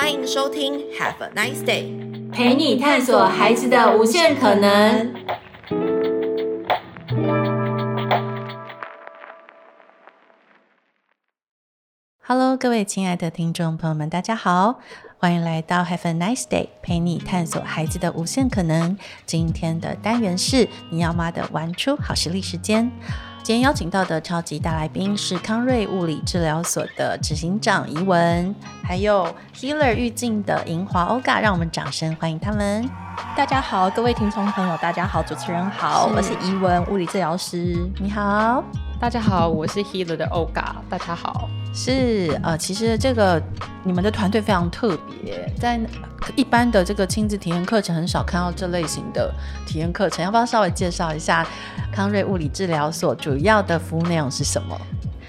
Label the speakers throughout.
Speaker 1: 欢迎收听 Have a nice day，
Speaker 2: 陪你探索孩子的无限可能。
Speaker 3: Hello，各位亲爱的听众朋友们，大家好，欢迎来到 Have a nice day，陪你探索孩子的无限可能。今天的单元是你要妈的玩出好实力时间。今天邀请到的超级大来宾是康瑞物理治疗所的执行长怡文，还有 Healer 遇境的银华 Olga，让我们掌声欢迎他们。
Speaker 4: 大家好，各位听众朋友，大家好，主持人好，是我是怡文物理治疗师，
Speaker 3: 你好。
Speaker 5: 大家好，我是 Healer 的 Olga，大家好。
Speaker 3: 是呃，其实这个你们的团队非常特别，在一般的这个亲子体验课程很少看到这类型的体验课程，要不要稍微介绍一下康瑞物理治疗所主要的服务内容是什么？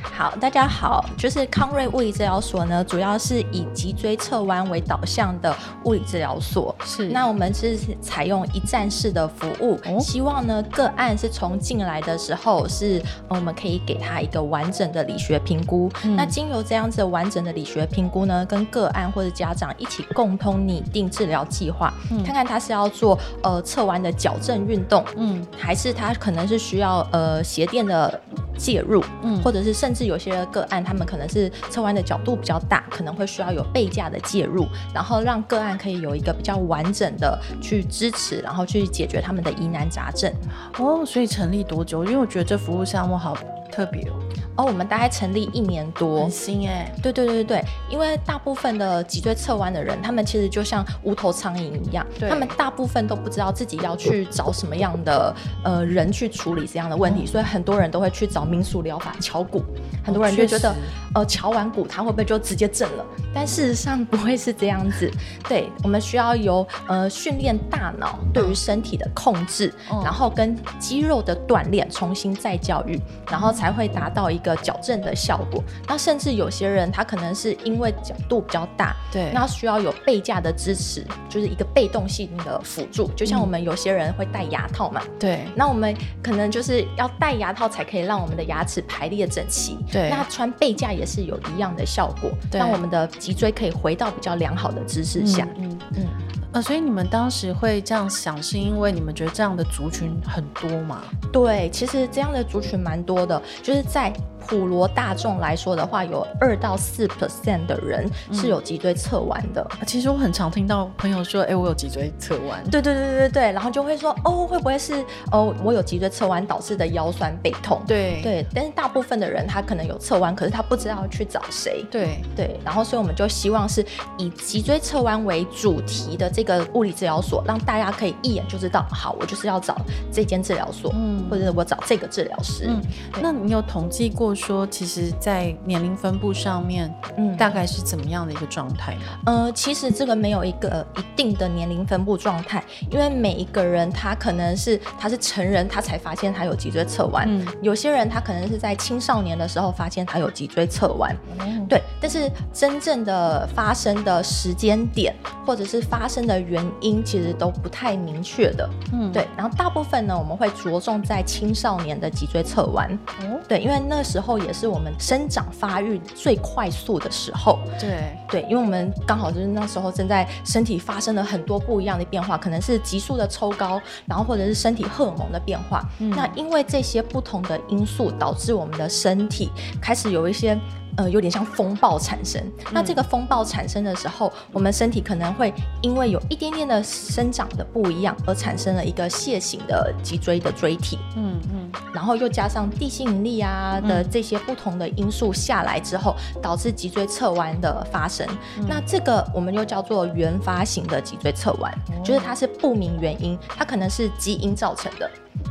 Speaker 4: 好，大家好，就是康瑞物理治疗所呢，主要是以脊椎侧弯为导向的物理治疗所。是，那我们是采用一站式的服务，哦、希望呢个案是从进来的时候是，我们可以给他一个完整的理学评估。嗯、那经由这样子完整的理学评估呢，跟个案或者家长一起共同拟定治疗计划，嗯、看看他是要做呃侧弯的矫正运动，嗯，还是他可能是需要呃鞋垫的介入，嗯，或者是甚至有些个案，他们可能是侧弯的角度比较大，可能会需要有背架的介入，然后让个案可以有一个比较完整的去支持，然后去解决他们的疑难杂症。
Speaker 3: 哦，所以成立多久？因为我觉得这服务项目好特别哦。
Speaker 4: 哦，我们大概成立一年多，
Speaker 3: 很新哎。
Speaker 4: 对对对对，因为大部分的脊椎侧弯的人，他们其实就像无头苍蝇一样，他们大部分都不知道自己要去找什么样的呃人去处理这样的问题，嗯、所以很多人都会去找民俗疗法敲骨，很多人就觉得、哦、呃敲完骨他会不会就直接正了？但事实上不会是这样子，对，我们需要由呃训练大脑对于身体的控制，嗯、然后跟肌肉的锻炼重新再教育，然后才会达到一个。矫正的效果，那甚至有些人他可能是因为角度比较大，对，那需要有背架的支持，就是一个被动性的辅助，就像我们有些人会戴牙套嘛，对，那我们可能就是要戴牙套才可以让我们的牙齿排列整齐，对，那穿背架也是有一样的效果，对。让我们的脊椎可以回到比较良好的姿势下，嗯嗯。嗯
Speaker 3: 呃，所以你们当时会这样想，是因为你们觉得这样的族群很多吗？
Speaker 4: 对，其实这样的族群蛮多的，就是在普罗大众来说的话，有二到四 percent 的人是有脊椎侧弯的。
Speaker 3: 嗯。其实我很常听到朋友说，哎、欸，我有脊椎侧弯。
Speaker 4: 对对对对对对，然后就会说，哦，会不会是哦，我有脊椎侧弯导致的腰酸背痛？对对，但是大部分的人他可能有侧弯，可是他不知道去找谁。对对，然后所以我们就希望是以脊椎侧弯为主题的。这个物理治疗所让大家可以一眼就知道，好，我就是要找这间治疗所，嗯，或者是我找这个治疗师。嗯，
Speaker 3: 那你有统计过说，其实，在年龄分布上面，嗯，大概是怎么样的一个状态呢？
Speaker 4: 呃，其实这个没有一个一定的年龄分布状态，因为每一个人他可能是他是成人，他才发现他有脊椎侧弯，嗯，有些人他可能是在青少年的时候发现他有脊椎侧弯，嗯，对，但是真正的发生的时间点或者是发生的原因其实都不太明确的，嗯，对。然后大部分呢，我们会着重在青少年的脊椎侧弯，哦，对，因为那时候也是我们生长发育最快速的时候，对，对，因为我们刚好就是那时候正在身体发生了很多不一样的变化，可能是急速的抽高，然后或者是身体荷尔蒙的变化。嗯，那因为这些不同的因素，导致我们的身体开始有一些。呃，有点像风暴产生。那这个风暴产生的时候，嗯、我们身体可能会因为有一点点的生长的不一样，而产生了一个楔形的脊椎的椎体。嗯嗯。然后又加上地心引力啊的这些不同的因素下来之后，导致脊椎侧弯的发生。嗯、那这个我们又叫做原发型的脊椎侧弯，嗯、就是它是不明原因，它可能是基因造成的。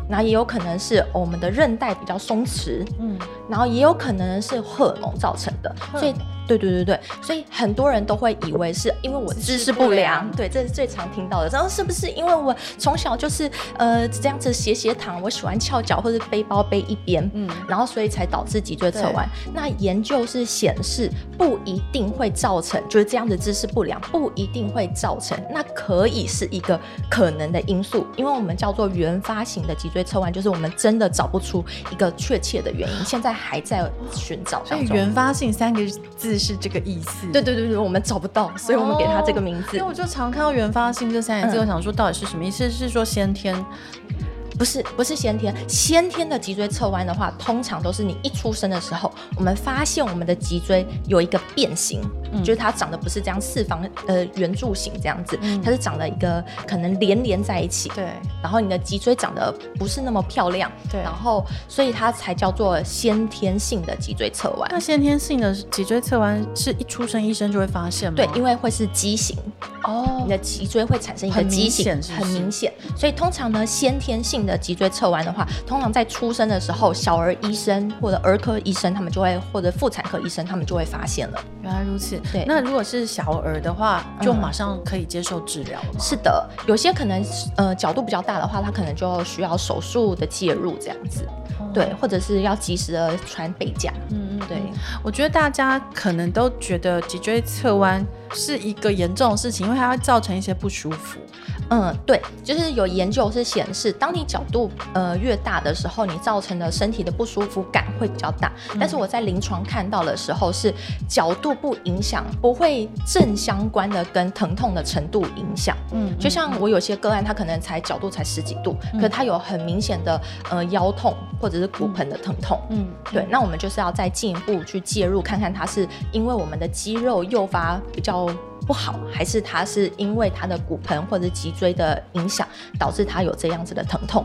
Speaker 4: 那也有可能是我们的韧带比较松弛，嗯，然后也有可能是荷尔蒙造成的，所以。对对对对，所以很多人都会以为是因为我姿势不良，对，这是最常听到的。然后是不是因为我从小就是呃这样子斜斜躺，我喜欢翘脚或者背包背一边，嗯，然后所以才导致脊椎侧弯？那研究是显示不一定会造成，就是这样的姿势不良不一定会造成，那可以是一个可能的因素，因为我们叫做原发型的脊椎椎侧弯，就是我们真的找不出一个确切的原因，现在还在寻找当中。
Speaker 3: 所以原发性三个字是这个意思？
Speaker 4: 对对对对，我们找不到，所以我们给他这个名字。
Speaker 3: 因为我就常看到原发性这三个字，我想说到底是什么意思？是说先天？
Speaker 4: 不是，不是先天。先天的脊椎侧弯的话，通常都是你一出生的时候，我们发现我们的脊椎有一个变形，嗯、就是它长得不是这样四方呃圆柱形这样子，嗯、它是长了一个可能连连在一起。
Speaker 3: 对。
Speaker 4: 然后你的脊椎长得不是那么漂亮。
Speaker 3: 对。
Speaker 4: 然后，所以它才叫做先天性的脊椎侧弯。
Speaker 3: 那先天性的脊椎侧弯是一出生医生就会发现吗？
Speaker 4: 对，因为会是畸形。哦。你的脊椎会产生一个畸形，很明显，很明显。所以通常呢，先天性的脊椎侧弯的话，通常在出生的时候，小儿医生或者儿科医生他们就会，或者妇产科医生他们就会发现了。
Speaker 3: 原来如此。
Speaker 4: 对。
Speaker 3: 那如果是小儿的话，就马上可以接受治疗了吗？
Speaker 4: 是的，有些可能呃角度比较大的话，他可能就需要手术的介入这样子。哦、对，或者是要及时的穿背架。嗯嗯。对，
Speaker 3: 我觉得大家可能都觉得脊椎侧弯是一个严重的事情，因为它会造成一些不舒服。
Speaker 4: 嗯，对，就是有研究是显示，当你角度呃越大的时候，你造成的身体的不舒服感会比较大。嗯、但是我在临床看到的时候，是角度不影响，不会正相关的跟疼痛的程度影响。嗯，就像我有些个案，他可能才角度才十几度，嗯、可是他有很明显的呃腰痛或者是骨盆的疼痛。嗯，对，那我们就是要再进一步去介入，看看他是因为我们的肌肉诱发比较。不好，还是他是因为他的骨盆或者脊椎的影响，导致他有这样子的疼痛。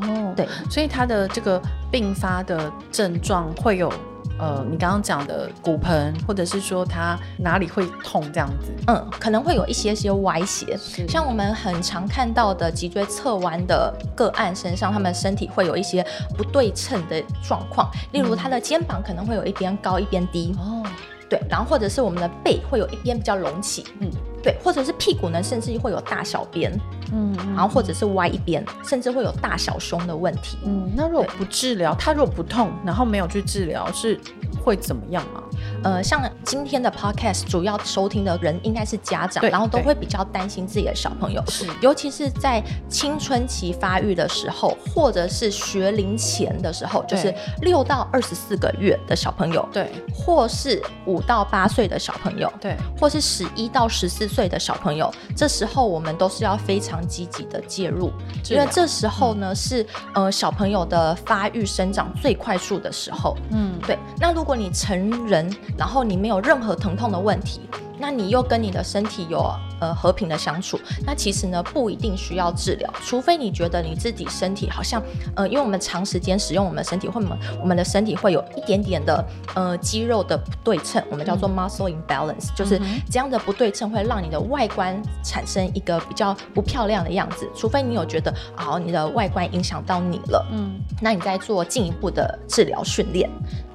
Speaker 3: 哦，对，所以他的这个并发的症状会有，呃，你刚刚讲的骨盆，或者是说他哪里会痛这样子？
Speaker 4: 嗯，可能会有一些些歪斜，像我们很常看到的脊椎侧弯的个案身上，他们身体会有一些不对称的状况，例如他的肩膀可能会有一边高一边低。哦。对，然后或者是我们的背会有一边比较隆起，嗯，对，或者是屁股呢，甚至会有大小边，嗯，然后或者是歪一边，甚至会有大小胸的问题，
Speaker 3: 嗯，那如果不治疗，他如果不痛，然后没有去治疗，是会怎么样啊？
Speaker 4: 呃，像今天的 podcast 主要收听的人应该是家长，然后都会比较担心自己的小朋友，是，尤其是在青春期发育的时候，或者是学龄前的时候，就是六到二十四个月的小朋友，
Speaker 3: 对，
Speaker 4: 或是五到八岁的小朋友，
Speaker 3: 对，
Speaker 4: 或是十一到十四岁的小朋友，这时候我们都是要非常积极的介入，因为这时候呢、嗯、是呃小朋友的发育生长最快速的时候，嗯，对。那如果你成人，然后你没有任何疼痛的问题，那你又跟你的身体有呃和平的相处，那其实呢不一定需要治疗，除非你觉得你自己身体好像呃，因为我们长时间使用我们的身体，会我们我们的身体会有一点点的呃肌肉的不对称，我们叫做 muscle imbalance，嗯，就是这样的不对称会让你的外观产生一个比较不漂亮的样子，除非你有觉得好，你的外观影响到你了，嗯，那你再做进一步的治疗训练，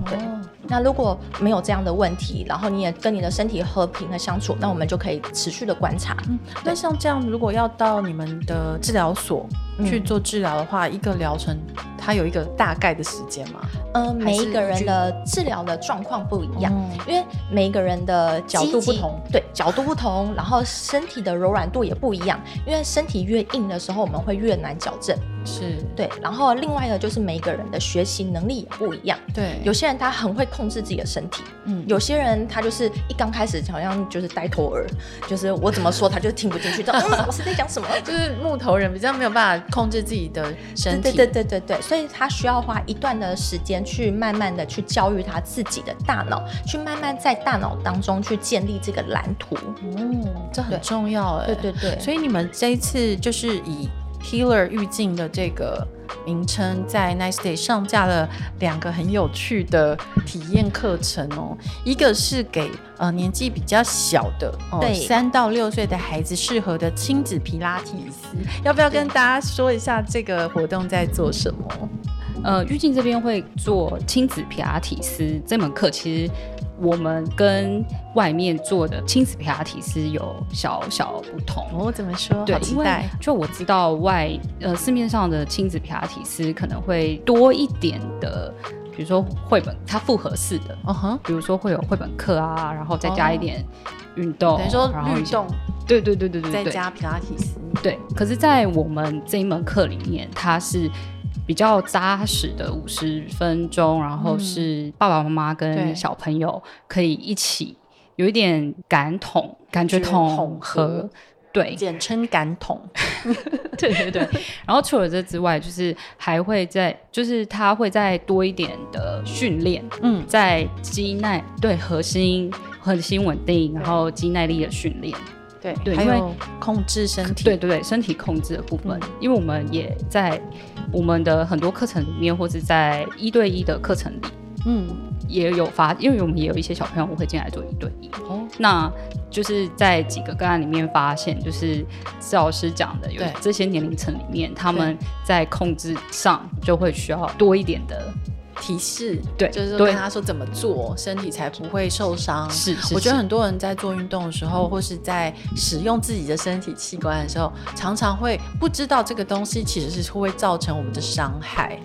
Speaker 4: 对。哦。那如果没有这样的问题，然后你也跟你的身体和平的相处，那我们就可以持续的观察。嗯，
Speaker 3: 那像这样，如果要到你们的治疗所去做治疗的话，嗯、一个疗程它有一个大概的时间吗？
Speaker 4: 嗯，每一个人的治疗的状况不一样，嗯、因为每一个人的角度不同，对，角度不同，然后身体的柔软度也不一样。因为身体越硬的时候，我们会越难矫正。
Speaker 3: 是
Speaker 4: 对，然后另外一个，就是每一个人的学习能力也不一样。
Speaker 3: 对，
Speaker 4: 有些人他很会控制自己的身体，嗯，有些人他就是一刚开始好像就是呆头儿，就是我怎么说他就听不进去，嗯，我是在讲什么？
Speaker 3: 就是木头人比较没有办法控制自己的身体。
Speaker 4: 对对对对对，所以他需要花一段的时间去慢慢的去教育他自己的大脑，去慢慢在大脑当中去建立这个蓝图。
Speaker 3: 嗯，这很重要哎。
Speaker 4: 对对对，
Speaker 3: 所以你们这一次就是以。Healer 预镜的这个名称，在 Nice Day 上架了两个很有趣的体验课程哦。一个是给呃年纪比较小的哦，三到六岁的孩子适合的亲子皮拉提斯。要不要跟大家说一下这个活动在做什么？
Speaker 5: 呃，玉静这边会做亲子皮拉提斯这门课，其实。我们跟外面做的亲子皮拉提斯有小小不同。
Speaker 3: 我、哦、怎么说？
Speaker 5: 对，因为就我知道外呃市面上的亲子皮拉提斯可能会多一点的，比如说绘本，它复合式的，嗯哼，比如说会有绘本课啊，然后再加一点运动，
Speaker 3: 哦、等于说运动，
Speaker 5: 对对对对对，
Speaker 3: 再加皮拉提斯，
Speaker 5: 对。可是，在我们这一门课里面，它是。比较扎实的五十分钟，然后是爸爸妈妈跟小朋友可以一起有一点感统，感觉统合。对，
Speaker 3: 简称感统。
Speaker 5: 对对对。然后除了这之外，就是还会再，就是他会再多一点的训练。嗯，在肌耐对核心核心稳定，然后肌耐力的训练。
Speaker 3: 对对，还有控制身体。
Speaker 5: 对对对，身体控制的部分，嗯、因为我们也在我们的很多课程里面，或者在一对一的课程里，嗯，也有发，因为我们也有一些小朋友会进来做一对一。哦，那。就是在几个个案里面发现，就是施老师讲的，有这些年龄层里面，他们在控制上就会需要多一点的
Speaker 3: 提示。对，就是跟他说怎么做，身体才不会受伤。
Speaker 5: 是，是，
Speaker 3: 我觉得很多人在做运动的时候，或是在使用自己的身体器官的时候，常常会不知道这个东西其实是会造成我们的伤害。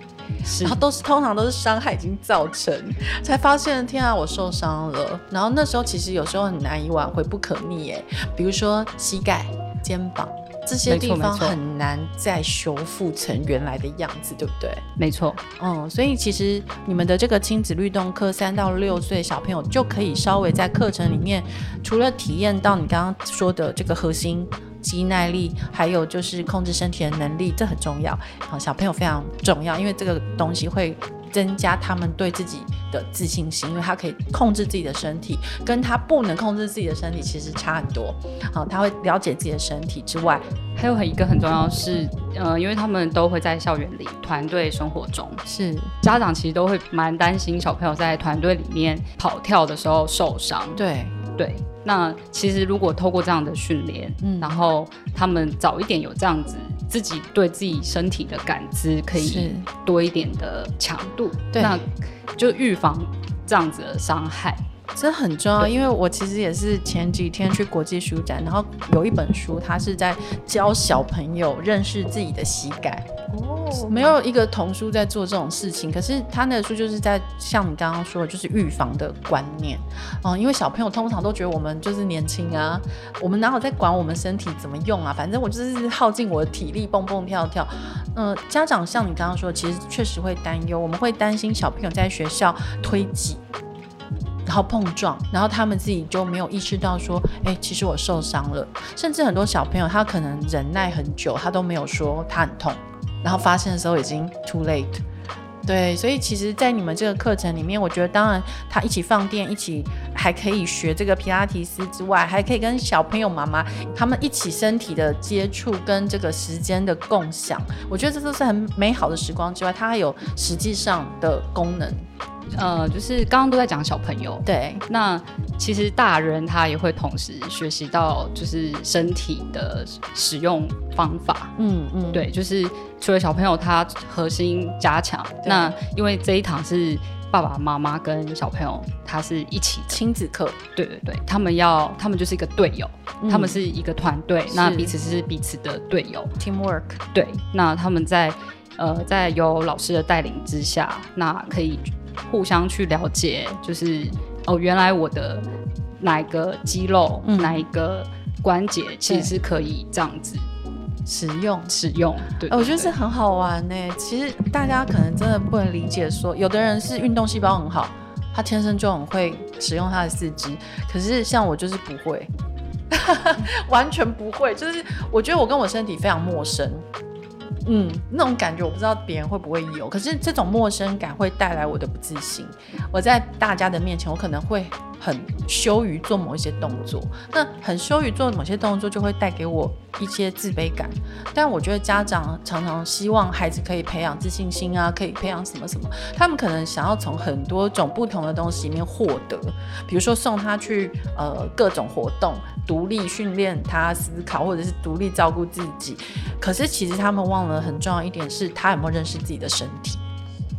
Speaker 3: 然后都是通常都是伤害已经造成，才发现天啊，我受伤了。然后那时候其实有时候很难以挽回，不可逆哎。比如说膝盖、肩膀这些地方很难再修复成原来的样子，对不对？
Speaker 5: 没错，
Speaker 3: 嗯，所以其实你们的这个亲子律动课，三到六岁小朋友就可以稍微在课程里面，除了体验到你刚刚说的这个核心。肌耐力，还有就是控制身体的能力，这很重要。好，小朋友非常重要，因为这个东西会增加他们对自己的自信心，因为他可以控制自己的身体，跟他不能控制自己的身体其实差很多。好，他会了解自己的身体之外，
Speaker 5: 还有一个很重要的是，呃，因为他们都会在校园里团队生活中，
Speaker 3: 是
Speaker 5: 家长其实都会蛮担心小朋友在团队里面跑跳的时候受伤。
Speaker 3: 对
Speaker 5: 对。那其实如果透过这样的训练，嗯，然后他们早一点有这样子自己对自己身体的感知，可以多一点的强度，
Speaker 3: 对，
Speaker 5: 那就预防这样子的伤害。
Speaker 3: 这很重要，因为我其实也是前几天去国际书展，然后有一本书，它是在教小朋友认识自己的膝盖。哦，没有一个童书在做这种事情，可是他那个书就是在像你刚刚说的，就是预防的观念。嗯，因为小朋友通常都觉得我们就是年轻啊，我们哪有在管我们身体怎么用啊？反正我就是耗尽我的体力蹦蹦跳跳。嗯，家长像你刚刚说，其实确实会担忧，我们会担心小朋友在学校推挤。然后碰撞，然后他们自己就没有意识到说，哎，其实我受伤了。甚至很多小朋友，他可能忍耐很久，他都没有说他很痛，然后发现的时候已经 too late。对，所以其实，在你们这个课程里面，我觉得当然他一起放电，一起还可以学这个皮拉提斯之外，还可以跟小朋友妈妈他们一起身体的接触跟这个时间的共享，我觉得这都是很美好的时光之外，它还有实际上的功能。
Speaker 5: 呃，就是刚刚都在讲小朋友，
Speaker 3: 对，
Speaker 5: 那其实大人他也会同时学习到，就是身体的使用方法，嗯嗯，对，就是除了小朋友他核心加强，那因为这一堂是爸爸妈妈跟小朋友他是一起
Speaker 3: 亲子课，
Speaker 5: 对对对，他们要他们就是一个队友，嗯、他们是一个团队，那彼此是彼此的队友
Speaker 3: ，teamwork，
Speaker 5: 对，那他们在呃在有老师的带领之下，那可以。互相去了解，就是哦，原来我的哪一个肌肉、嗯、哪一个关节，其实是可以这样子
Speaker 3: 使用
Speaker 5: 使用。对，
Speaker 3: 我觉得是很好玩呢。其实大家可能真的不能理解说，说有的人是运动细胞很好，他天生就很会使用他的四肢，可是像我就是不会，完全不会。就是我觉得我跟我身体非常陌生。嗯，那种感觉我不知道别人会不会有，可是这种陌生感会带来我的不自信。我在大家的面前，我可能会很羞于做某一些动作，那很羞于做某些动作，就会带给我一些自卑感。但我觉得家长常常希望孩子可以培养自信心啊，可以培养什么什么，他们可能想要从很多种不同的东西里面获得，比如说送他去呃各种活动。独立训练他思考，或者是独立照顾自己。可是其实他们忘了很重要一点，是他有没有认识自己的身体，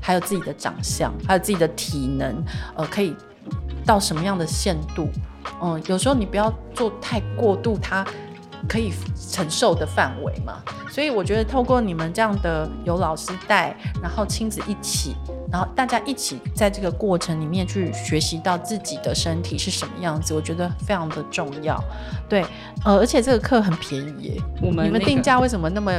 Speaker 3: 还有自己的长相，还有自己的体能，呃，可以到什么样的限度？嗯，有时候你不要做太过度，他可以承受的范围嘛。所以我觉得透过你们这样的有老师带，然后亲子一起，然后大家一起在这个过程里面去学习到自己的身体是什么样子，我觉得非常的重要。对，呃，而且这个课很便宜耶。我们、那个、你们定价为什么那么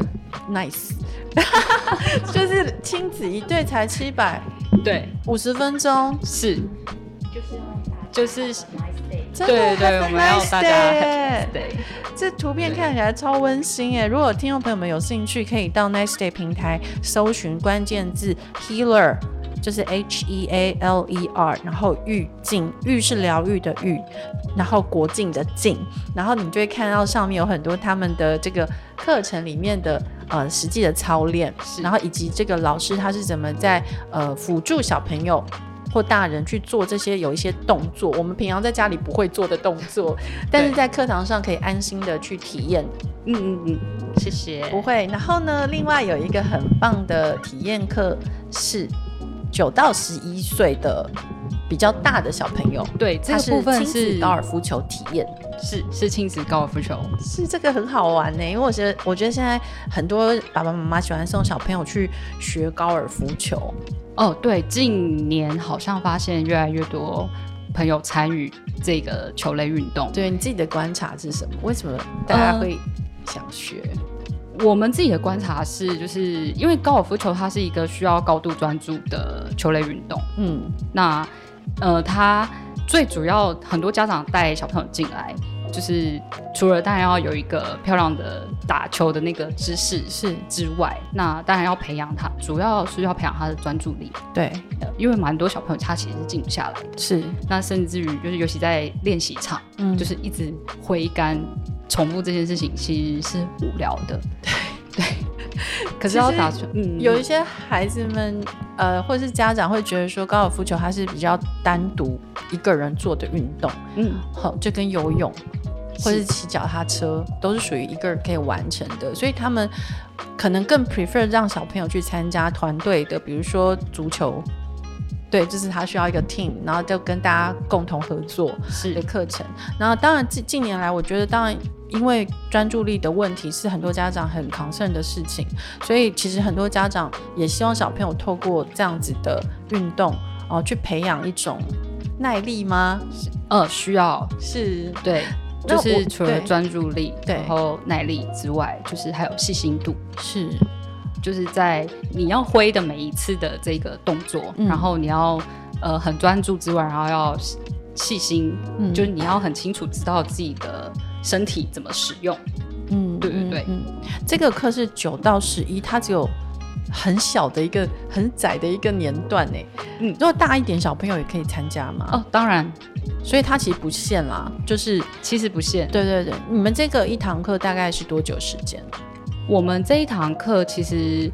Speaker 3: nice？就是亲子一对才七百，对，五十分钟是，就是就是。对对对，我们要大家对，这图片看起来超温馨耶！如果听众朋友们有兴趣，可以到 Next Day 平台搜寻关键字 Healer，就是 H E A L E R，然后愈境，愈是疗愈的愈，然后国境的境，然后你就会看到上面有很多他们的这个课程里面的呃实际的操练，然后以及这个老师他是怎么在呃辅助小朋友。或大人去做这些有一些动作，我们平常在家里不会做的动作，但是在课堂上可以安心的去体验。嗯嗯嗯，谢谢。不会。然后呢，另外有一个很棒的体验课是九到十一岁的比较大的小朋友。对，这个部分是高尔夫球体验。是是亲子高尔夫球，是这个很好玩呢。因为我觉得，我觉得现在很多爸爸妈妈喜欢送小朋友去学高尔夫球。哦，对，近年好像发现越来越多朋友参与这个球类运动。对，你自己的观察是什么？为什么大家会想学？呃，我们自己的观察是，就是因为高尔夫球它是一个需要高度专注的球类运动。嗯，那呃，它最主要很多家长带小朋友进来。就是除了当然要有一个漂亮的打球的那个姿势是之外，那当然要培养他，主要是要培养他的专注力。对，因为蛮多小朋友他其实是静不下来的。是，那甚至于就是尤其在练习场，嗯，就是一直挥杆重复这件事情，其实是无聊的。对对。可是要打球，嗯，有一些孩子们，呃，或者是家长会觉得说，高尔夫球它是比较单独一个人做的运动，嗯，好，就跟游泳。或是骑脚踏车都是属于一个人可以完成的，所以他们可能更 prefer 让小朋友去参加团队的，比如说足球，对，就是他需要一个 team，然后就跟大家共同合作是的课程。然后当然近近年来，我觉得当然因为专注力的问题是很多家长很 concern 的事情，所以其实很多家长也希望小朋友透过这样子的运动哦、呃，去培养一种耐力吗？呃，需要是对。就是除了专注力，然后耐力之外，就是还有细心度。是，就是在你要挥的每一次的这个动作，嗯、然后你要呃很专注之外，然后要细心，嗯、就是你要很清楚知道自己的身体怎么使用。嗯，对对对。嗯，这个课是九到十一，它只有很小的一个很窄的一个年段呢。嗯，如果大一点小朋友也可以参加吗？哦，当然。所以它其实不限啦，就是其实不限。对对对，你们这个一堂课大概是多久时间？我们这一堂课其实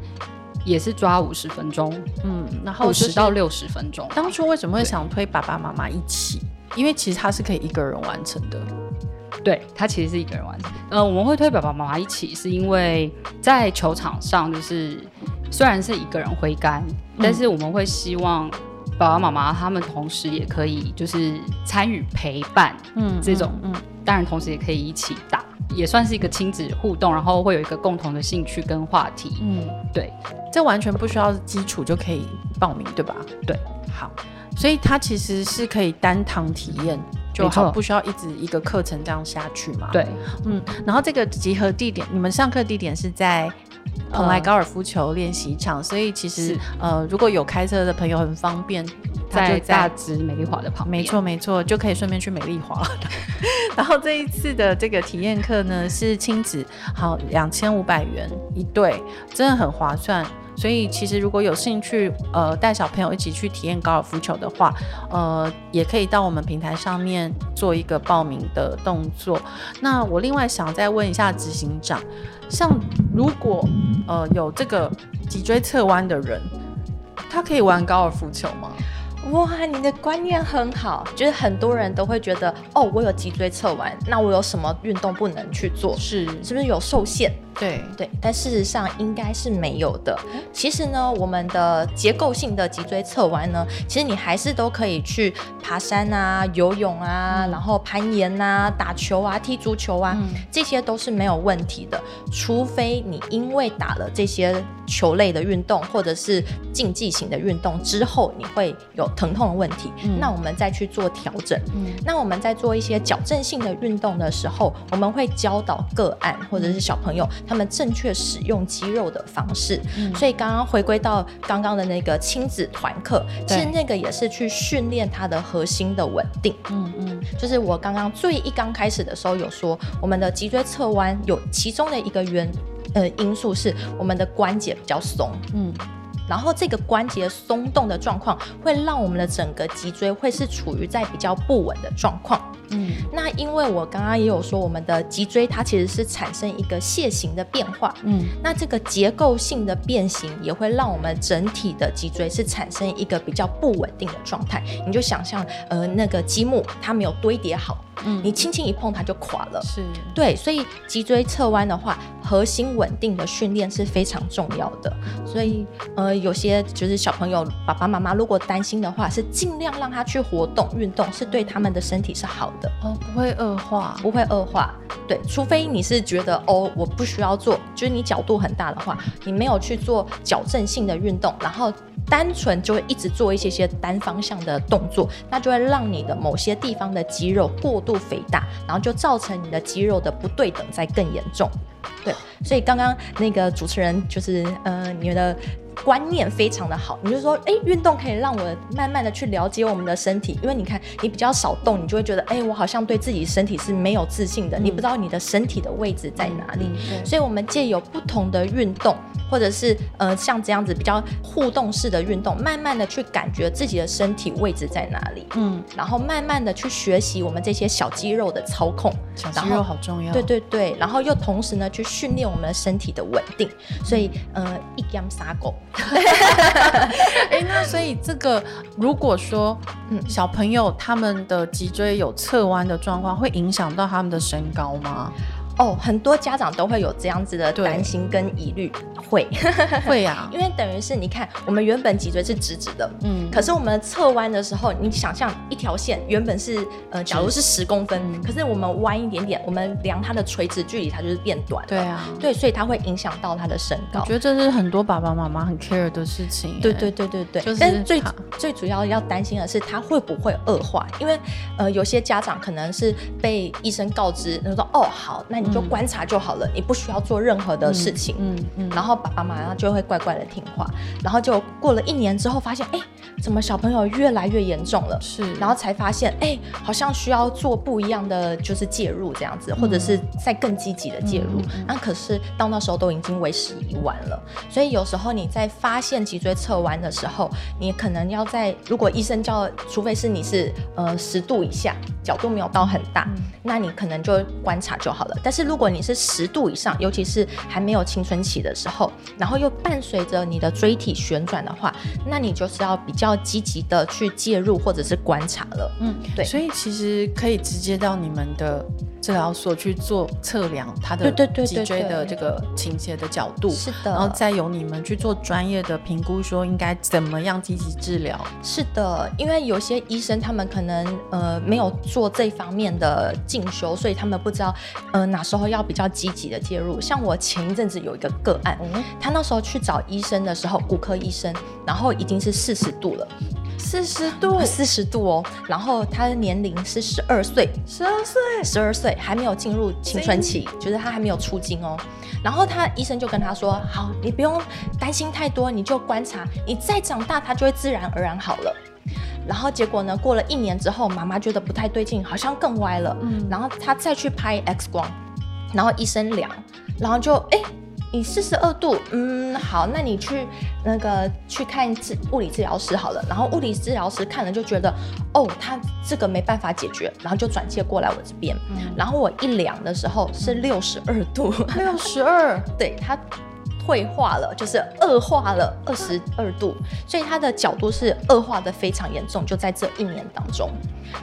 Speaker 3: 也是抓五十分钟，嗯，然后五十到六十分钟。当初为什么会想推爸爸妈妈一起？因为其实他是可以一个人完成的。对，他其实是一个人完成。呃，我们会推爸爸妈妈一起，是因为在球场上，就是虽然是一个人挥杆，嗯，但是我们会希望。爸爸妈妈他们同时也可以就是参与陪伴，嗯，这种，嗯，当然同时也可以一起打，也算是一个亲子互动，然后会有一个共同的兴趣跟话题，嗯，对，这完全不需要基础就可以报名，对吧？对，好，所以它其实是可以单堂体验就好，不需要一直一个课程这样下去嘛？对，嗯，然后这个集合地点，你们上课地点是在？蓬莱高尔夫球练习场，所以其实呃，如果有开车的朋友很方便，在大直美丽华的旁边，没错没错，就可以顺便去美丽华了。然后这一次的这个体验课呢，是亲子，好，两千五百元一对，真的很划算。所以其实如果有兴趣，呃，带小朋友一起去体验高尔夫球的话，呃，也可以到我们平台上面做一个报名的动作。那我另外想再问一下执行长。像如果呃有这个脊椎侧弯的人，他可以玩高尔夫球吗？
Speaker 4: 哇，你的观念很好，就是很多人都会觉得，哦，我有脊椎侧弯，那我有什么运动不能去做？
Speaker 3: 是，
Speaker 4: 是不是有受限？
Speaker 3: 对
Speaker 4: 对，但事实上应该是没有的。其实呢，我们的结构性的脊椎侧弯呢，其实你还是都可以去爬山啊、游泳啊，嗯、然后攀岩啊、打球啊、踢足球啊，嗯、这些都是没有问题的。除非你因为打了这些球类的运动或者是竞技型的运动之后，你会有疼痛的问题，嗯、那我们再去做调整。嗯、那我们在做一些矫正性的运动的时候，我们会教导个案或者是小朋友。他们正确使用肌肉的方式，嗯、所以刚刚回归到刚刚的那个亲子团课，其实那个也是去训练他的核心的稳定。嗯嗯，就是我刚刚最一刚开始的时候有说，我们的脊椎侧弯有其中的一个原呃因素是我们的关节比较松。嗯。然后这个关节松动的状况，会让我们的整个脊椎会是处于在比较不稳的状况。嗯，那因为我刚刚也有说，我们的脊椎它其实是产生一个楔形的变化。嗯，那这个结构性的变形也会让我们整体的脊椎是产生一个比较不稳定的状态。你就想象，呃，那个积木它没有堆叠好。嗯，你轻轻一碰它就垮了，是对，所以脊椎侧弯的话，核心稳定的训练是非常重要的。所以，呃，有些就是小朋友爸爸妈妈如果担心的话，是尽量让他去活动运动，是对他们的身体是好的
Speaker 3: 哦，不会恶化，
Speaker 4: 不会恶化。对，除非你是觉得哦，我不需要做，就是你角度很大的话，你没有去做矫正性的运动，然后。单纯就会一直做一些些单方向的动作，那就会让你的某些地方的肌肉过度肥大，然后就造成你的肌肉的不对等在更严重。对，所以刚刚那个主持人就是呃，你的。观念非常的好，你就说，哎，运动可以让我慢慢的去了解我们的身体，因为你看你比较少动，你就会觉得，哎，我好像对自己身体是没有自信的，嗯、你不知道你的身体的位置在哪里。嗯、所以，我们借由不同的运动，或者是呃像这样子比较互动式的运动，慢慢的去感觉自己的身体位置在哪里，嗯，然后慢慢的去学习我们这些小肌肉的操控，
Speaker 3: 小肌肉好重要，
Speaker 4: 对对对，然后又同时呢去训练我们的身体的稳定，所以呃一 game 杀狗。
Speaker 3: 哎、那所以这个，如果说，嗯，小朋友他们的脊椎有侧弯的状况，会影响到他们的身高吗？
Speaker 4: 哦，很多家长都会有这样子的担心跟疑虑，会。
Speaker 3: 会呀，
Speaker 4: 因为等于是你看，我们原本脊椎是直直的，嗯，可是我们侧弯的时候，你想象一条线原本是呃，假如是十公分，可是我们弯一点点，我们量它的垂直距离，它就是变短，
Speaker 3: 对啊，
Speaker 4: 对，所以它会影响到他的身高。
Speaker 3: 我觉得这是很多爸爸妈妈很 care 的事情，
Speaker 4: 对对对对对，但是最最主要要担心的是他会不会恶化，因为呃，有些家长可能是被医生告知，他说哦好，那。你就观察就好了，你不需要做任何的事情。嗯嗯，嗯然后爸爸妈妈就会乖乖的听话。然后就过了一年之后，发现哎，怎么小朋友越来越严重了？是，然后才发现哎，好像需要做不一样的就是介入这样子，或者是再更积极的介入。那、可是到那时候都已经为时已晚了。所以有时候你在发现脊椎侧弯的时候，你可能要在如果医生叫，除非是你是呃十度以下，角度没有到很大，嗯、那你可能就观察就好了。但是如果你是十度以上，尤其是还没有青春期的时候，然后又伴随着你的椎体旋转的话，那你就是要比较积极的去介入或者是观察了。嗯，对。
Speaker 3: 所以其实可以直接到你们的治疗所去做测量它的脊椎的这个倾斜的角度。是的。然后再由你们去做专业的评估，说应该怎么样积极治疗。
Speaker 4: 是的，因为有些医生他们可能呃没有做这方面的进修，所以他们不知道呃哪。时候要比较积极的介入，像我前一阵子有一个个案，嗯、他那时候去找医生的时候，骨科医生，然后已经是四十度了，
Speaker 3: 四十度，
Speaker 4: 四十度哦，然后他的年龄是十二岁，
Speaker 3: 十二岁，
Speaker 4: 十二岁还没有进入青春期，就是他还没有出经哦，然后他医生就跟他说，好，你不用担心太多，你就观察，你再长大，他就会自然而然好了。然后结果呢，过了一年之后，妈妈觉得不太对劲，好像更歪了，嗯，然后他再去拍 X 光。然后医生量，然后就哎，你四十二度，嗯，好，那你去那个去看治物理治疗师好了。然后物理治疗师看了就觉得，哦，他这个没办法解决，然后就转介过来我这边。嗯、然后我一量的时候是六十二度，
Speaker 3: 六十二，
Speaker 4: 对他。退化了，就是恶化了二十二度，所以他的角度是恶化的非常严重，就在这一年当中。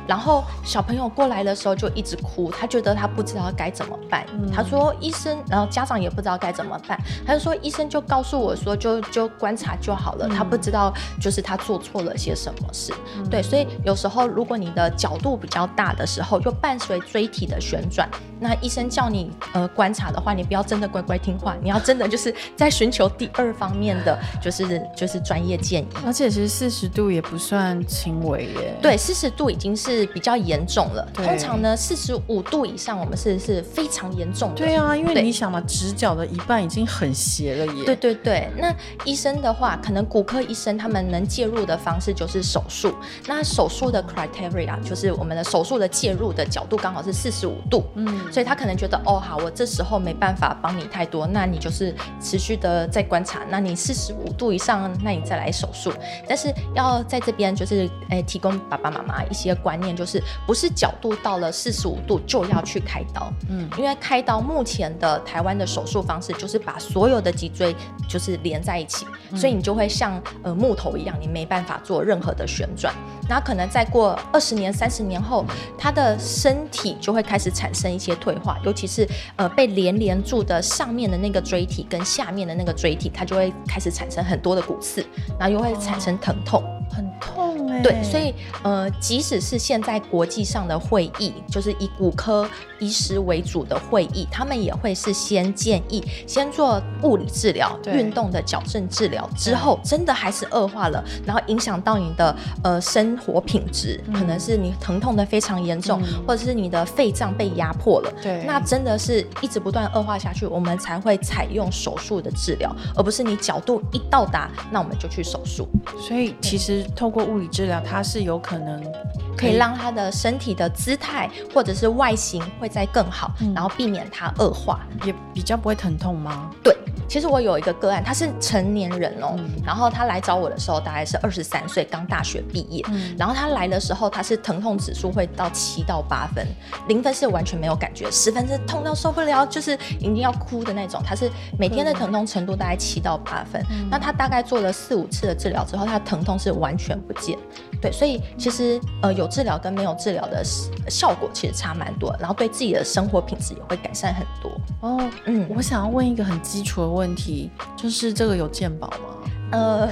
Speaker 4: 然后小朋友过来的时候就一直哭，他觉得他不知道该怎么办。嗯、他说医生，然后家长也不知道该怎么办。他就说医生就告诉我说就就观察就好了。嗯、他不知道就是他做错了些什么事。嗯、对，所以有时候如果你的角度比较大的时候，又伴随椎体的旋转，那医生叫你呃观察的话，你不要真的乖乖听话，你要真的就是在寻求第二方面的就是就是专业建议。
Speaker 3: 而且其实四十度也不算轻微耶。
Speaker 4: 对，四十度已经是比较严重了。通常呢，四十五度以上，我们是是非常严重的。
Speaker 3: 对啊，因为你想嘛，直角的一半已经很斜了耶。
Speaker 4: 对对对，那医生的话，可能骨科医生他们能介入的方式就是手术。那手术的 criteria 就是我们的手术的介入的角度刚好是四十五度。嗯，所以他可能觉得哦，好，我这时候没办法帮你太多，那你就是持续的在观察。那你四十五度以上，那你再来手术。但是要在这边就是诶、欸，提供爸爸妈妈一些观念，就是不是角度到了四十五度就要去开刀。嗯，因为开刀目前的台湾的手术方式就是把所有的脊椎就是连在一起，嗯、所以你就会像呃木头一样，你没办法做任何的旋转。那可能再过二十年、三十年后，他的身体就会开始产生一些退化，尤其是呃被连连住的上面的那个椎体跟下面的那个椎体，它就会开始产生很多的骨刺，然后又会产生疼痛，哦、
Speaker 3: 很痛哎、欸。
Speaker 4: 对，所以呃，即使是现在国际上的会议，就是以骨科医师为主的会议，他们也会是先建议先做物理治疗、运动的矫正治疗，之后真的还是恶化了，然后影响到你的呃生活品质，嗯、可能是你疼痛的非常严重，嗯、或者是你的肺脏被压迫了，对，那真的是一直不断恶化下去，我们才会采用手术的治疗，而不是你角度一到达，那我们就去手术。
Speaker 3: 所以其实透过物理治疗，它是有可能
Speaker 4: 可以让他的身体的姿态或者是外形会再更好，嗯、然后避免它恶化，
Speaker 3: 也比较不会疼痛吗？
Speaker 4: 对。其实我有一个个案，他是成年人哦，嗯、然后他来找我的时候大概是二十三岁，刚大学毕业。嗯、然后他来的时候，他是疼痛指数会到七到八分，零分是完全没有感觉，十分是痛到受不了，就是已经要哭的那种。他是每天的疼痛程度大概七到八分。嗯、那他大概做了四五次的治疗之后，他疼痛是完全不见。对，所以其实呃有治疗跟没有治疗的效果其实差蛮多，然后对自己的生活品质也会改善很多。
Speaker 3: 哦，嗯，我想要问一个很基础的问问题就是这个有鉴宝吗？呃，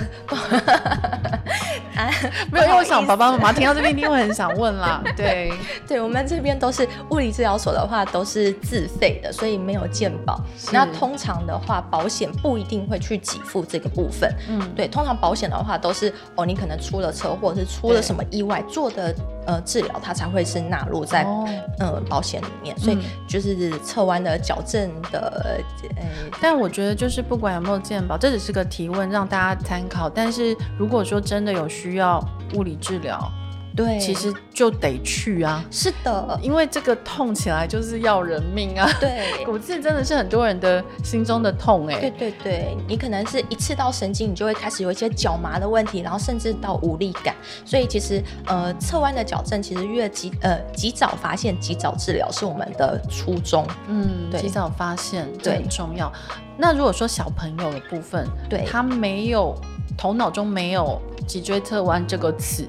Speaker 3: 啊，没有，因为我想爸爸妈妈听到这边一定会很想问啦。对，
Speaker 4: 对，我们这边都是物理治疗所的话都是自费的，所以没有健保。那通常的话，保险不一定会去给付这个部分。嗯，对，通常保险的话都是哦，你可能出了车祸，是出了什么意外做的。呃，治疗它才会是纳入在、哦、呃保险里面，所以就是侧弯的矫正的。呃、
Speaker 3: 但我觉得就是不管有没有健保，这只是个提问，让大家参考。但是如果说真的有需要物理治疗，对，其实就得去啊。
Speaker 4: 是的，
Speaker 3: 因为这个痛起来就是要人命啊。
Speaker 4: 对，
Speaker 3: 骨刺真的是很多人的心中的痛哎、欸。
Speaker 4: 对对对，你可能是一刺到神经，你就会开始有一些脚麻的问题，然后甚至到无力感。所以其实呃，侧弯的矫正其实越及呃及早发现、及早治疗是我们的初衷。
Speaker 3: 嗯，对，及早发现这很重要。那如果说小朋友的部分，对，他没有头脑中没有脊椎侧弯这个词。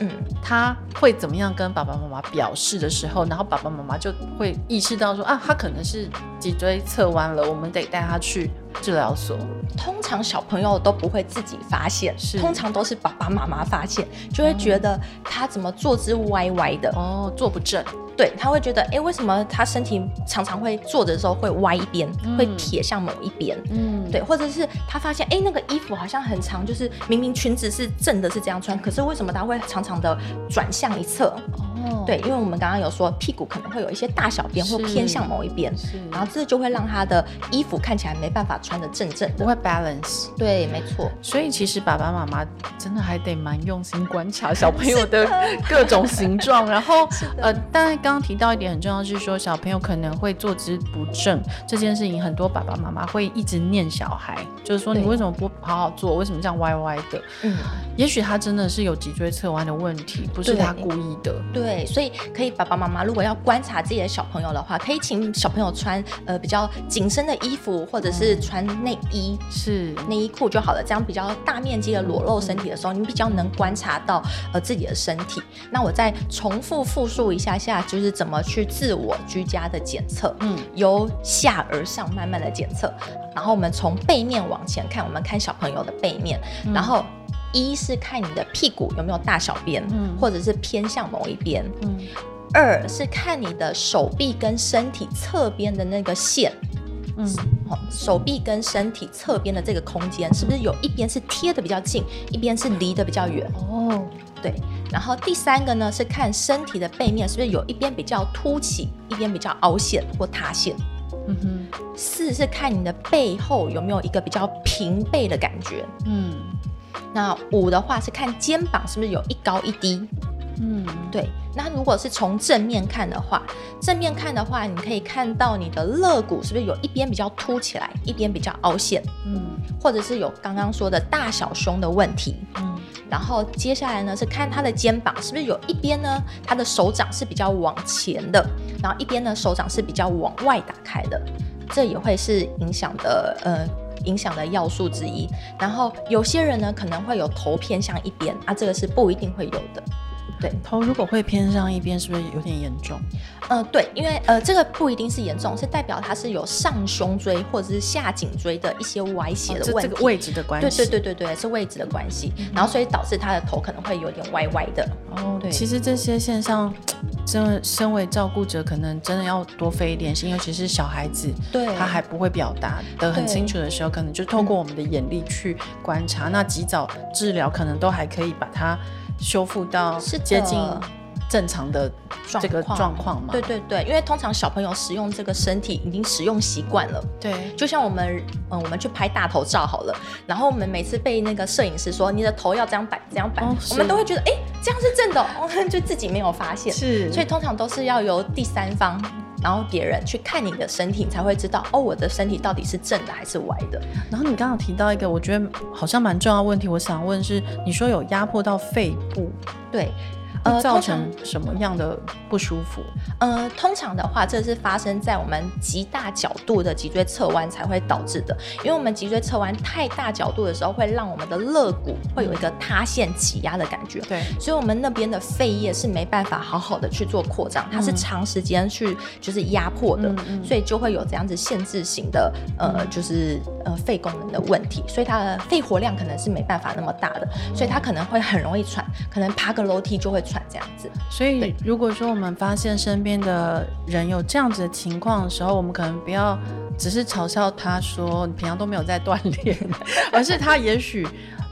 Speaker 3: 嗯，他会怎么样跟爸爸妈妈表示的时候，然后爸爸妈妈就会意识到说啊，他可能是脊椎侧弯了，我们得带他去治疗所。
Speaker 4: 通常小朋友都不会自己发现，是通常都是爸爸妈妈发现，就会觉得他怎么坐姿歪歪的，
Speaker 3: 哦，坐不正。
Speaker 4: 对，他会觉得，哎，为什么他身体常常会坐着的时候会歪一边，嗯、会撇向某一边？嗯，对，或者是他发现，哎，那个衣服好像很长，就是明明裙子是正的，是这样穿，可是为什么他会常常的转向一侧？哦，对，因为我们刚刚有说屁股可能会有一些大小便，或偏向某一边，然后这就会让他的衣服看起来没办法穿的正正的，
Speaker 3: 不会 balance。
Speaker 4: 对，没错。
Speaker 3: 所以其实爸爸妈妈真的还得蛮用心观察 小朋友的各种形状，然后呃，当然刚刚提到一点很重要，是说小朋友可能会坐姿不正这件事情，很多爸爸妈妈会一直念小孩，就是说你为什么不好好坐，为什么这样歪歪的？嗯，也许他真的是有脊椎侧弯的问题，不是他故意的。
Speaker 4: 对。对，所以可以爸爸妈妈如果要观察自己的小朋友的话，可以请小朋友穿呃比较紧身的衣服，或者是穿内衣，
Speaker 3: 是
Speaker 4: 内衣裤就好了。这样比较大面积的裸露身体的时候，你比较能观察到呃自己的身体。那我再重复复述一下下，就是怎么去自我居家的检测。嗯，由下而上慢慢的检测，然后我们从背面往前看，我们看小朋友的背面，嗯、然后。一是看你的屁股有没有大小便，嗯，或者是偏向某一边，嗯。二是看你的手臂跟身体侧边的那个线，嗯，好，手臂跟身体侧边的这个空间是不是有一边是贴的比较近，一边是离得比较远？哦，对。然后第三个呢是看身体的背面是不是有一边比较凸起，一边比较凹陷或塌陷？嗯哼。四是看你的背后有没有一个比较平背的感觉？嗯。那五的话是看肩膀是不是有一高一低，嗯，对。那如果是从正面看的话，正面看的话，你可以看到你的肋骨是不是有一边比较凸起来，一边比较凹陷，嗯，或者是有刚刚说的大小胸的问题，嗯。然后接下来呢是看他的肩膀是不是有一边呢，他的手掌是比较往前的，然后一边呢手掌是比较往外打开的，这也会是影响的，呃。影响的要素之一，然后有些人呢可能会有头偏向一边啊，这个是不一定会有的。对，
Speaker 3: 头如果会偏向一边，是不是有点严重？
Speaker 4: 呃，对，因为呃，这个不一定是严重，是代表它是有上胸椎或者是下颈椎的一些歪斜的问题，
Speaker 3: 哦、这个位置的关系。
Speaker 4: 对对对对对，是位置的关系，嗯、然后所以导致他的头可能会有点歪歪的。
Speaker 3: 哦，对，其实这些现象，真的身为照顾者，可能真的要多费一点心，尤其是小孩子，对，他还不会表达的很清楚的时候，可能就透过我们的眼力去观察，嗯、那及早治疗，可能都还可以把它。修复到接近正常的这个状况吗？
Speaker 4: 对对对，因为通常小朋友使用这个身体已经使用习惯了。
Speaker 3: 对，
Speaker 4: 就像我们嗯，我们去拍大头照好了，然后我们每次被那个摄影师说你的头要这样摆这样摆，哦、我们都会觉得哎，这样是正的，哦，就自己没有发现。是，所以通常都是要由第三方。然后别人去看你的身体，你才会知道哦，我的身体到底是正的还是歪的。
Speaker 3: 然后你刚刚提到一个，我觉得好像蛮重要的问题，我想问是，你说有压迫到肺部，
Speaker 4: 对。
Speaker 3: 呃，造成什么样的不舒服？
Speaker 4: 呃，通常的话，这是发生在我们极大角度的脊椎侧弯才会导致的。因为我们脊椎侧弯太大角度的时候，会让我们的肋骨会有一个塌陷挤压的感觉。对，所以我们那边的肺叶是没办法好好的去做扩张，它是长时间去就是压迫的，嗯、所以就会有这样子限制型的呃，就是呃肺功能的问题。所以它的肺活量可能是没办法那么大的，所以它可能会很容易喘，可能爬个楼梯就会。这样子，
Speaker 3: 所以如果说我们发现身边的人有这样子的情况的时候，我们可能不要只是嘲笑他说你平常都没有在锻炼，而是他也许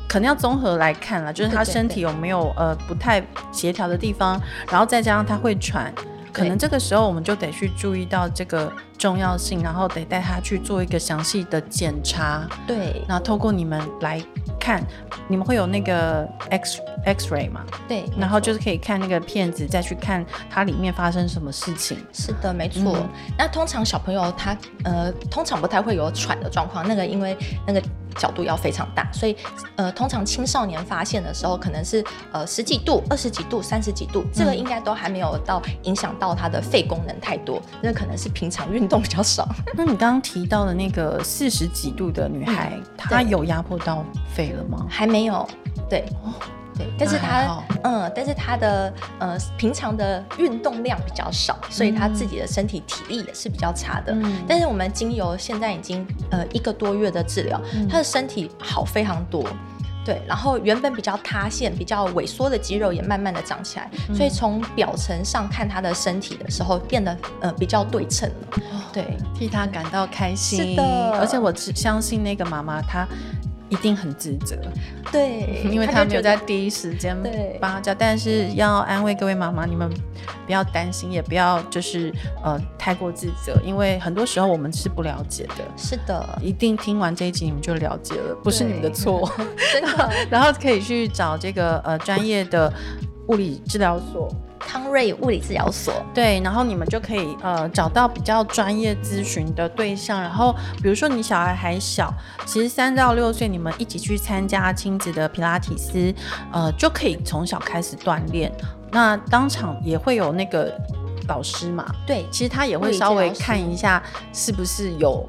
Speaker 3: 可能要综合来看了，就是他身体有没有呃不太协调的地方，然后再加上他会喘，可能这个时候我们就得去注意到这个重要性，然后得带他去做一个详细的检查。
Speaker 4: 对，
Speaker 3: 然后透过你们来看，你们会有那个 X。X-ray 嘛，
Speaker 4: 对，
Speaker 3: 然后就是可以看那个片子，再去看它里面发生什么事情。
Speaker 4: 是的，没错。嗯、那通常小朋友他呃，通常不太会有喘的状况，那个因为那个角度要非常大，所以呃，通常青少年发现的时候，可能是呃十几度、二十几度、三十几度，这个应该都还没有到影响到他的肺功能太多，那可能是平常运动比较少。
Speaker 3: 那你刚刚提到的那个四十几度的女孩，嗯、她有压迫到肺了吗？
Speaker 4: 还没有，对。对，但是他，嗯，但是他的呃平常的运动量比较少，所以他自己的身体体力也是比较差的。嗯，但是我们精油现在已经呃一个多月的治疗，嗯，他的身体好非常多。对，然后原本比较塌陷、比较萎缩的肌肉也慢慢的长起来，嗯，所以从表层上看他的身体的时候，变得呃比较对称了。对，
Speaker 3: 替他感到开心。
Speaker 4: 是的，
Speaker 3: 而且我只相信那个妈妈她。一定很自责，
Speaker 4: 对，
Speaker 3: 因为他没有在第一时间帮他叫，但是要安慰各位妈妈，你们不要担心，也不要就是呃太过自责，因为很多时候我们是不了解的。
Speaker 4: 是的，
Speaker 3: 一定听完这一集你们就了解了，不是你们的错。
Speaker 4: 真的，
Speaker 3: 然后可以去找这个呃专业的物理治疗所。
Speaker 4: 康瑞物理治疗所，
Speaker 3: 对，然后你们就可以呃找到比较专业咨询的对象，然后比如说你小孩还小，其实三到六岁，你们一起去参加亲子的皮拉提斯，呃，就可以从小开始锻炼。那当场也会有那个老师嘛？
Speaker 4: 对，
Speaker 3: 其实他也会稍微看一下是不是有。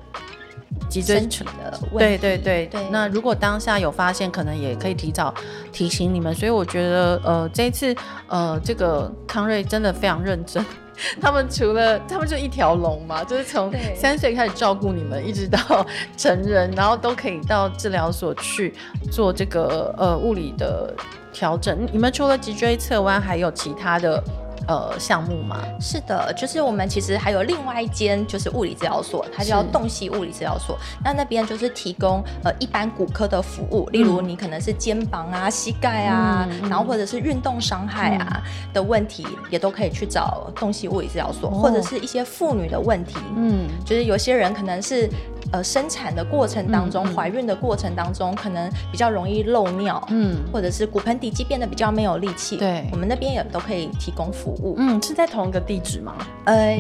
Speaker 3: 脊椎
Speaker 4: 体的问题，
Speaker 3: 对对对，
Speaker 4: 对
Speaker 3: 那如果当下有发现，可能也可以提早提醒你们。所以我觉得，呃，这一次，呃，这个康瑞真的非常认真。他们除了他们就一条龙嘛，就是从三岁开始照顾你们，一直到成人，然后都可以到治疗所去做这个呃物理的调整。你们除了脊椎侧弯，还有其他的？呃，项目吗？
Speaker 4: 是的，就是我们其实还有另外一间，就是物理治疗所，它叫洞悉物理治疗所。那那边就是提供呃一般骨科的服务，例如你可能是肩膀啊、膝盖啊，嗯、然后或者是运动伤害啊的问题，嗯、也都可以去找洞悉物理治疗所，哦、或者是一些妇女的问题，嗯，就是有些人可能是。呃，生产的过程当中，怀、嗯、孕的过程当中，可能比较容易漏尿，嗯，或者是骨盆底肌变得比较没有力气，
Speaker 3: 对，
Speaker 4: 我们那边也都可以提供服务。
Speaker 3: 嗯，是在同一个地址吗？
Speaker 4: 呃，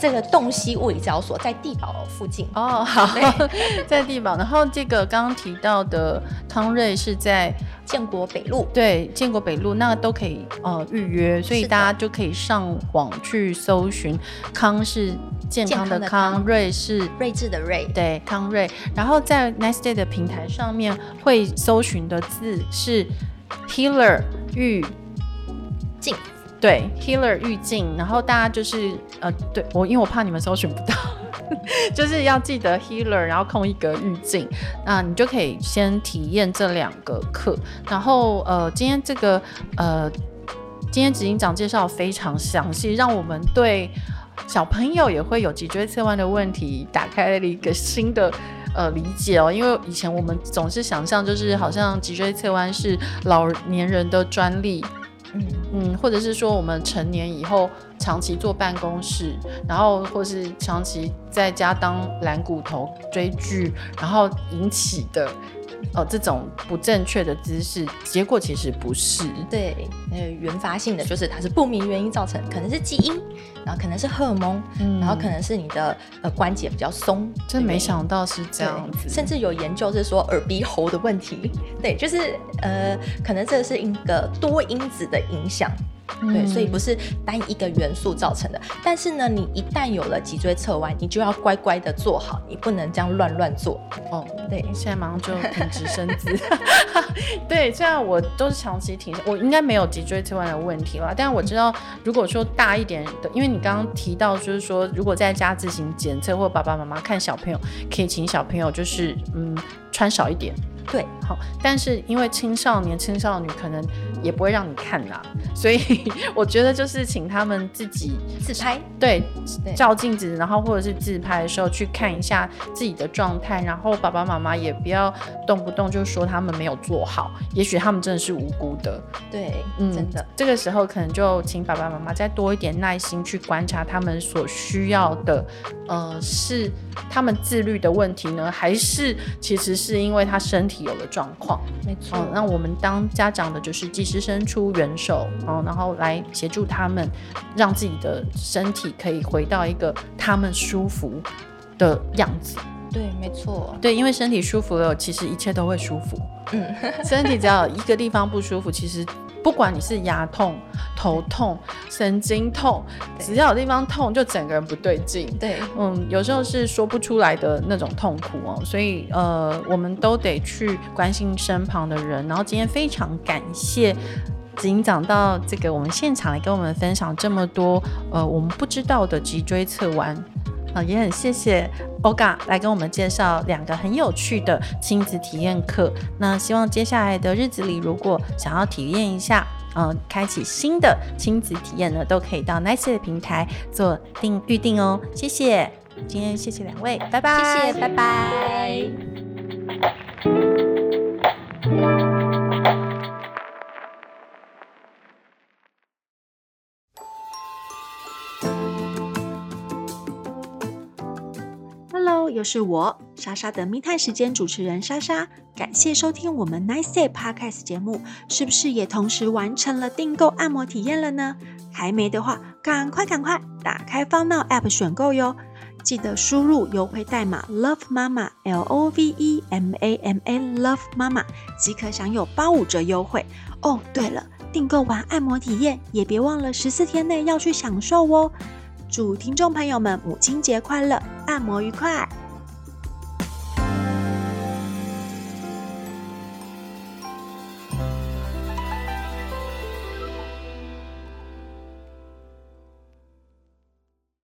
Speaker 4: 这个洞悉物理治疗所在地堡附近。
Speaker 3: 哦，好，对 在地堡。然后这个刚刚提到的康瑞是在
Speaker 4: 建国北路，
Speaker 3: 对，建国北路，那个都可以呃预约，所以大家就可以上网去搜寻康是。健康的康，瑞是
Speaker 4: 睿智的睿，
Speaker 3: 对，康瑞。然后在 Nice Day 的平台上面会搜寻的字是 Healer 玉静，对，Healer 玉静。然后大家就是呃，对我，因为我怕你们搜寻不到，就是要记得 Healer，然后空一格玉静，那你就可以先体验这两个课。然后呃，今天这个呃，今天执行长介绍非常详细，让我们对。小朋友也会有脊椎侧弯的问题，打开了一个新的呃理解哦。因为以前我们总是想象，就是好像脊椎侧弯是老年人的专利，嗯嗯，或者是说我们成年以后长期坐办公室，然后或是长期在家当懒骨头追剧，然后引起的。哦，这种不正确的姿势，结果其实不是。
Speaker 4: 对，呃，原发性的就是它是不明原因造成，可能是基因，然后可能是荷尔蒙，嗯、然后可能是你的呃关节比较松。
Speaker 3: 真没想到是这样子。
Speaker 4: 甚至有研究是说耳鼻喉的问题，对，就是呃，可能这是一个多因子的影响。对，所以不是单一个元素造成的。但是呢，你一旦有了脊椎侧弯，你就要乖乖的坐好，你不能这样乱乱做。
Speaker 3: 哦，对，现在马上就挺直身子。对，虽然我都是长期挺，我应该没有脊椎侧弯的问题了。但是我知道，如果说大一点的，因为你刚刚提到，就是说如果在家自行检测，或爸爸妈妈看小朋友，可以请小朋友就是嗯穿少一点。
Speaker 4: 对，
Speaker 3: 好，但是因为青少年、青少女可能也不会让你看啦，所以 我觉得就是请他们自己
Speaker 4: 自拍，
Speaker 3: 对，照镜子，然后或者是自拍的时候去看一下自己的状态，然后爸爸妈妈也不要动不动就说他们没有做好，也许他们真的是无辜的，
Speaker 4: 对，嗯，真的，
Speaker 3: 这个时候可能就请爸爸妈妈再多一点耐心去观察他们所需要的，呃，是他们自律的问题呢，还是其实是因为他身体。有了状况，
Speaker 4: 没错、哦。
Speaker 3: 那我们当家长的，就是及时伸出援手，哦，然后来协助他们，让自己的身体可以回到一个他们舒服的样子。
Speaker 4: 对，没错。
Speaker 3: 对，因为身体舒服了，其实一切都会舒服。嗯，身体只要一个地方不舒服，其实。不管你是牙痛、头痛、神经痛，只要有地方痛，就整个人不对劲。
Speaker 4: 对，
Speaker 3: 嗯，有时候是说不出来的那种痛苦哦，所以呃，我们都得去关心身旁的人。然后今天非常感谢警长到这个我们现场来跟我们分享这么多呃我们不知道的脊椎侧弯。也很谢谢 Olga 来跟我们介绍两个很有趣的亲子体验课。那希望接下来的日子里，如果想要体验一下，嗯、开启新的亲子体验呢，都可以到 Nice 的平台做订预定哦。谢谢，今天谢谢两位，拜拜，
Speaker 4: 谢谢，拜拜。
Speaker 1: 又是我莎莎的密探时间主持人莎莎，感谢收听我们 Nice Day Podcast 节目，是不是也同时完成了订购按摩体验了呢？还没的话，赶快赶快打开 FunNow App 选购哟！记得输入优惠代码 Love Mama L O V E M A M A Love Mama 即可享有八五折优惠哦。对了。订购完按摩体验，也别忘了十四天内要去享受哦。祝听众朋友们母亲节快乐，按摩愉快！